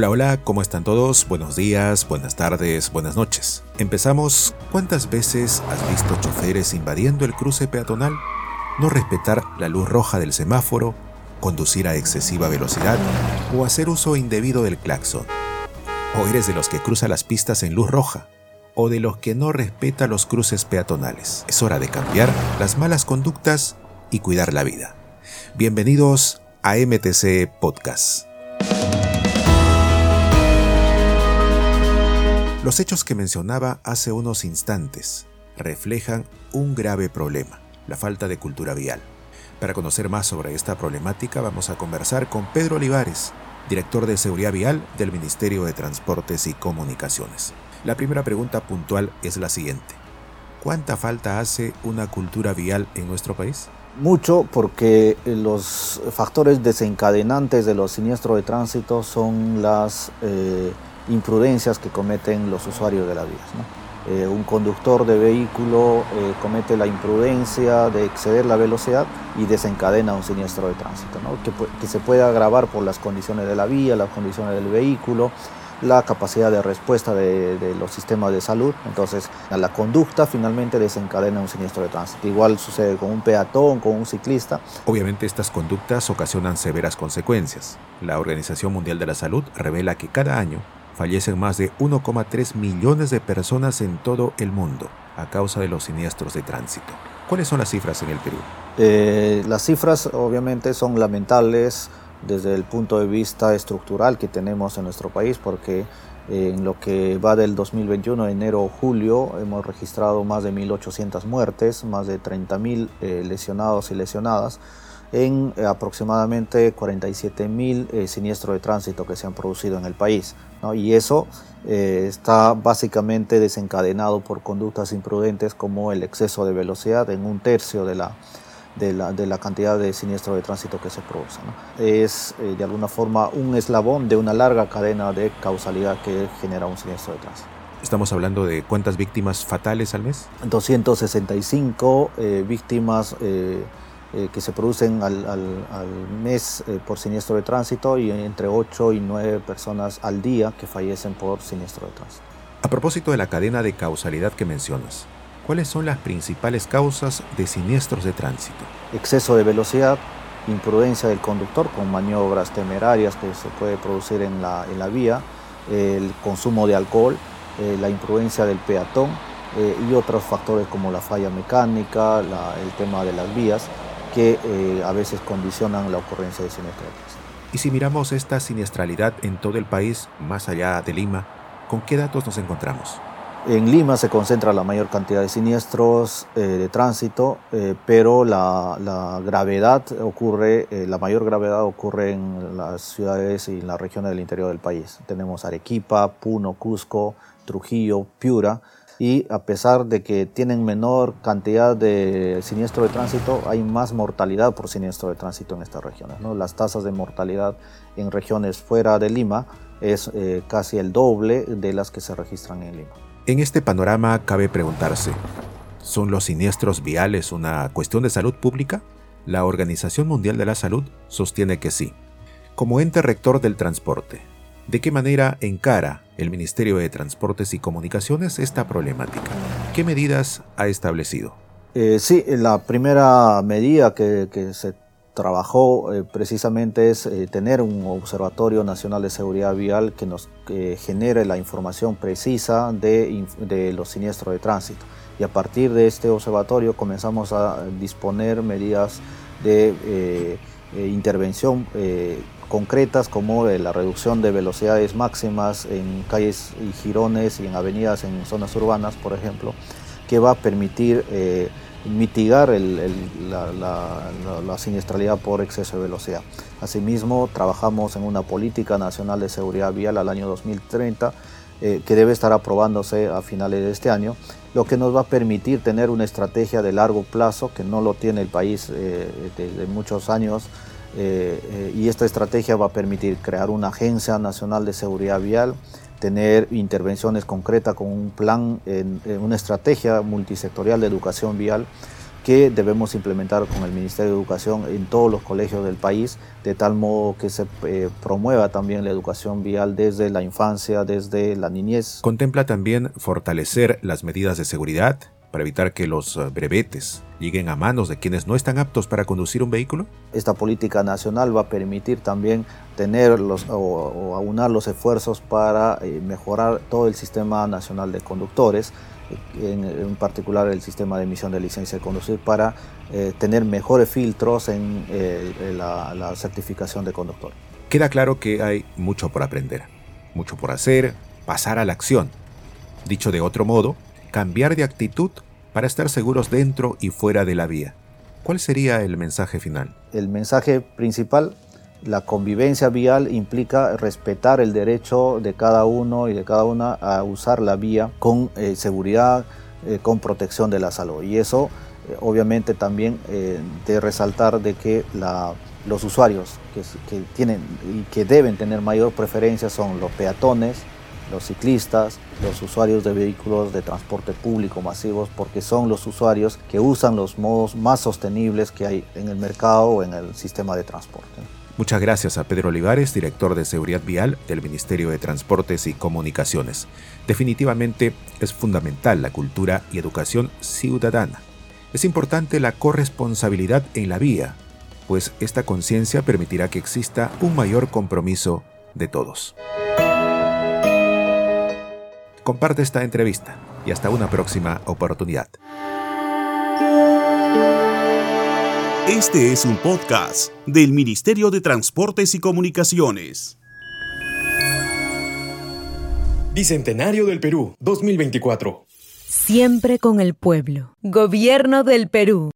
Hola, hola, ¿cómo están todos? Buenos días, buenas tardes, buenas noches. Empezamos. ¿Cuántas veces has visto choferes invadiendo el cruce peatonal? No respetar la luz roja del semáforo, conducir a excesiva velocidad o hacer uso indebido del claxon. O eres de los que cruza las pistas en luz roja o de los que no respeta los cruces peatonales. Es hora de cambiar las malas conductas y cuidar la vida. Bienvenidos a MTC Podcast. Los hechos que mencionaba hace unos instantes reflejan un grave problema, la falta de cultura vial. Para conocer más sobre esta problemática vamos a conversar con Pedro Olivares, director de Seguridad Vial del Ministerio de Transportes y Comunicaciones. La primera pregunta puntual es la siguiente. ¿Cuánta falta hace una cultura vial en nuestro país? Mucho porque los factores desencadenantes de los siniestros de tránsito son las... Eh, imprudencias que cometen los usuarios de la vía. Eh, un conductor de vehículo eh, comete la imprudencia de exceder la velocidad y desencadena un siniestro de tránsito, que, se puede agravar por las condiciones de la vía, las condiciones del vehículo, la capacidad de respuesta de, de, los sistemas de salud. Entonces, la conducta finalmente desencadena un siniestro de tránsito. Igual sucede con un peatón, con un ciclista. Obviamente estas conductas ocasionan severas consecuencias. La Organización Mundial de la Salud revela que cada año fallecen más de 1,3 millones de personas en todo el mundo a causa de los siniestros de tránsito. ¿Cuáles son las cifras en el Perú? Eh, las cifras obviamente son lamentables desde el punto de vista estructural que tenemos en nuestro país porque eh, en lo que va del 2021, enero-julio, hemos registrado más de 1.800 muertes, más de 30.000 eh, lesionados y lesionadas en aproximadamente 47.000 eh, siniestros de tránsito que se han producido en el país. Y eso eh, está básicamente desencadenado por conductas imprudentes como el exceso de velocidad en un tercio de la, de la, de la cantidad de siniestros de tránsito que se producen. Es eh, de alguna forma un eslabón de una larga cadena de causalidad que genera un siniestro de tránsito. Estamos hablando de cuántas víctimas fatales al mes? 265 víctimas eh, que se producen al, mes eh, por siniestro de tránsito y entre 8 y 9 personas al día que fallecen por siniestro de tránsito. A propósito de la cadena de causalidad que mencionas, ¿cuáles son las principales causas de siniestros de tránsito? Exceso de velocidad, imprudencia del conductor con maniobras temerarias que se puede producir en la, en la vía, el consumo de alcohol, eh, la imprudencia del peatón y otros factores como la falla mecánica, el tema de las vías que eh, a veces condicionan la ocurrencia de siniestralidad. Y si miramos esta siniestralidad en todo el país, más allá de Lima, ¿con qué datos nos encontramos? En Lima se concentra la mayor cantidad de siniestros eh, de tránsito, eh, pero la, gravedad ocurre, la mayor gravedad ocurre en las ciudades y en las regiones del interior del país. Tenemos Arequipa, Puno, Cusco, Trujillo, Piura, y a pesar de que tienen menor cantidad de siniestro de tránsito, hay más mortalidad por siniestro de tránsito en estas regiones. Las tasas de mortalidad en regiones fuera de Lima es eh, casi el doble de las que se registran en Lima. En este panorama cabe preguntarse, ¿son los siniestros viales una cuestión de salud pública? La Organización Mundial de la Salud sostiene que sí. Como ente rector del transporte, ¿De qué manera encara el Ministerio de Transportes y Comunicaciones esta problemática? ¿Qué medidas ha establecido? Eh, sí, la primera medida que, se trabajó eh, precisamente es eh, tener un Observatorio Nacional de Seguridad Vial que nos genere la información precisa de, los siniestros de tránsito. Y a partir de este observatorio comenzamos a disponer medidas de intervención concretas como la reducción de velocidades máximas en calles y girones y en avenidas en zonas urbanas, por ejemplo, que va a permitir eh, mitigar la, siniestralidad por exceso de velocidad. Asimismo, trabajamos en una política nacional de seguridad vial al año 2030 eh, que debe estar aprobándose a finales de este año, lo que nos va a permitir tener una estrategia de largo plazo que no lo tiene el país eh, de muchos años eh, eh, y esta estrategia va a permitir crear una agencia nacional de seguridad vial, tener intervenciones concretas con un plan, en, una estrategia multisectorial de educación vial que debemos implementar con el Ministerio de Educación en todos los colegios del país, de tal modo que se eh, promueva también la educación vial desde la infancia, desde la niñez. Contempla también fortalecer las medidas de seguridad para evitar que los eh, brevetes lleguen a manos de quienes no están aptos para conducir un vehículo? Esta política nacional va a permitir también tener los, o, aunar los esfuerzos para eh, mejorar todo el sistema nacional de conductores, en, particular el sistema de emisión de licencia de conducir, para eh, tener mejores filtros en la, la certificación de conductor. Queda claro que hay mucho por aprender, mucho por hacer, pasar a la acción. Dicho de otro modo, cambiar de actitud para estar seguros dentro y fuera de la vía. ¿Cuál sería el mensaje final? El mensaje principal, la convivencia vial implica respetar el derecho de cada uno y de cada una a usar la vía con eh, seguridad, eh, con protección de la salud. Y eso eh, obviamente también de resaltar de que los usuarios que, que tienen y que deben tener mayor preferencia son los peatones, los ciclistas, los usuarios de vehículos de transporte público masivos, porque son los usuarios que usan los modos más sostenibles que hay en el mercado o en el sistema de transporte. Muchas gracias a Pedro Olivares, director de Seguridad Vial del Ministerio de Transportes y Comunicaciones. Definitivamente es fundamental la cultura y educación ciudadana. Es importante la corresponsabilidad en la vía, pues esta conciencia permitirá que exista un mayor compromiso de todos. Comparte esta entrevista y hasta una próxima oportunidad. Este es un podcast del Ministerio de Transportes y Comunicaciones. Bicentenario del Perú 2024. Siempre con el pueblo. Gobierno del Perú.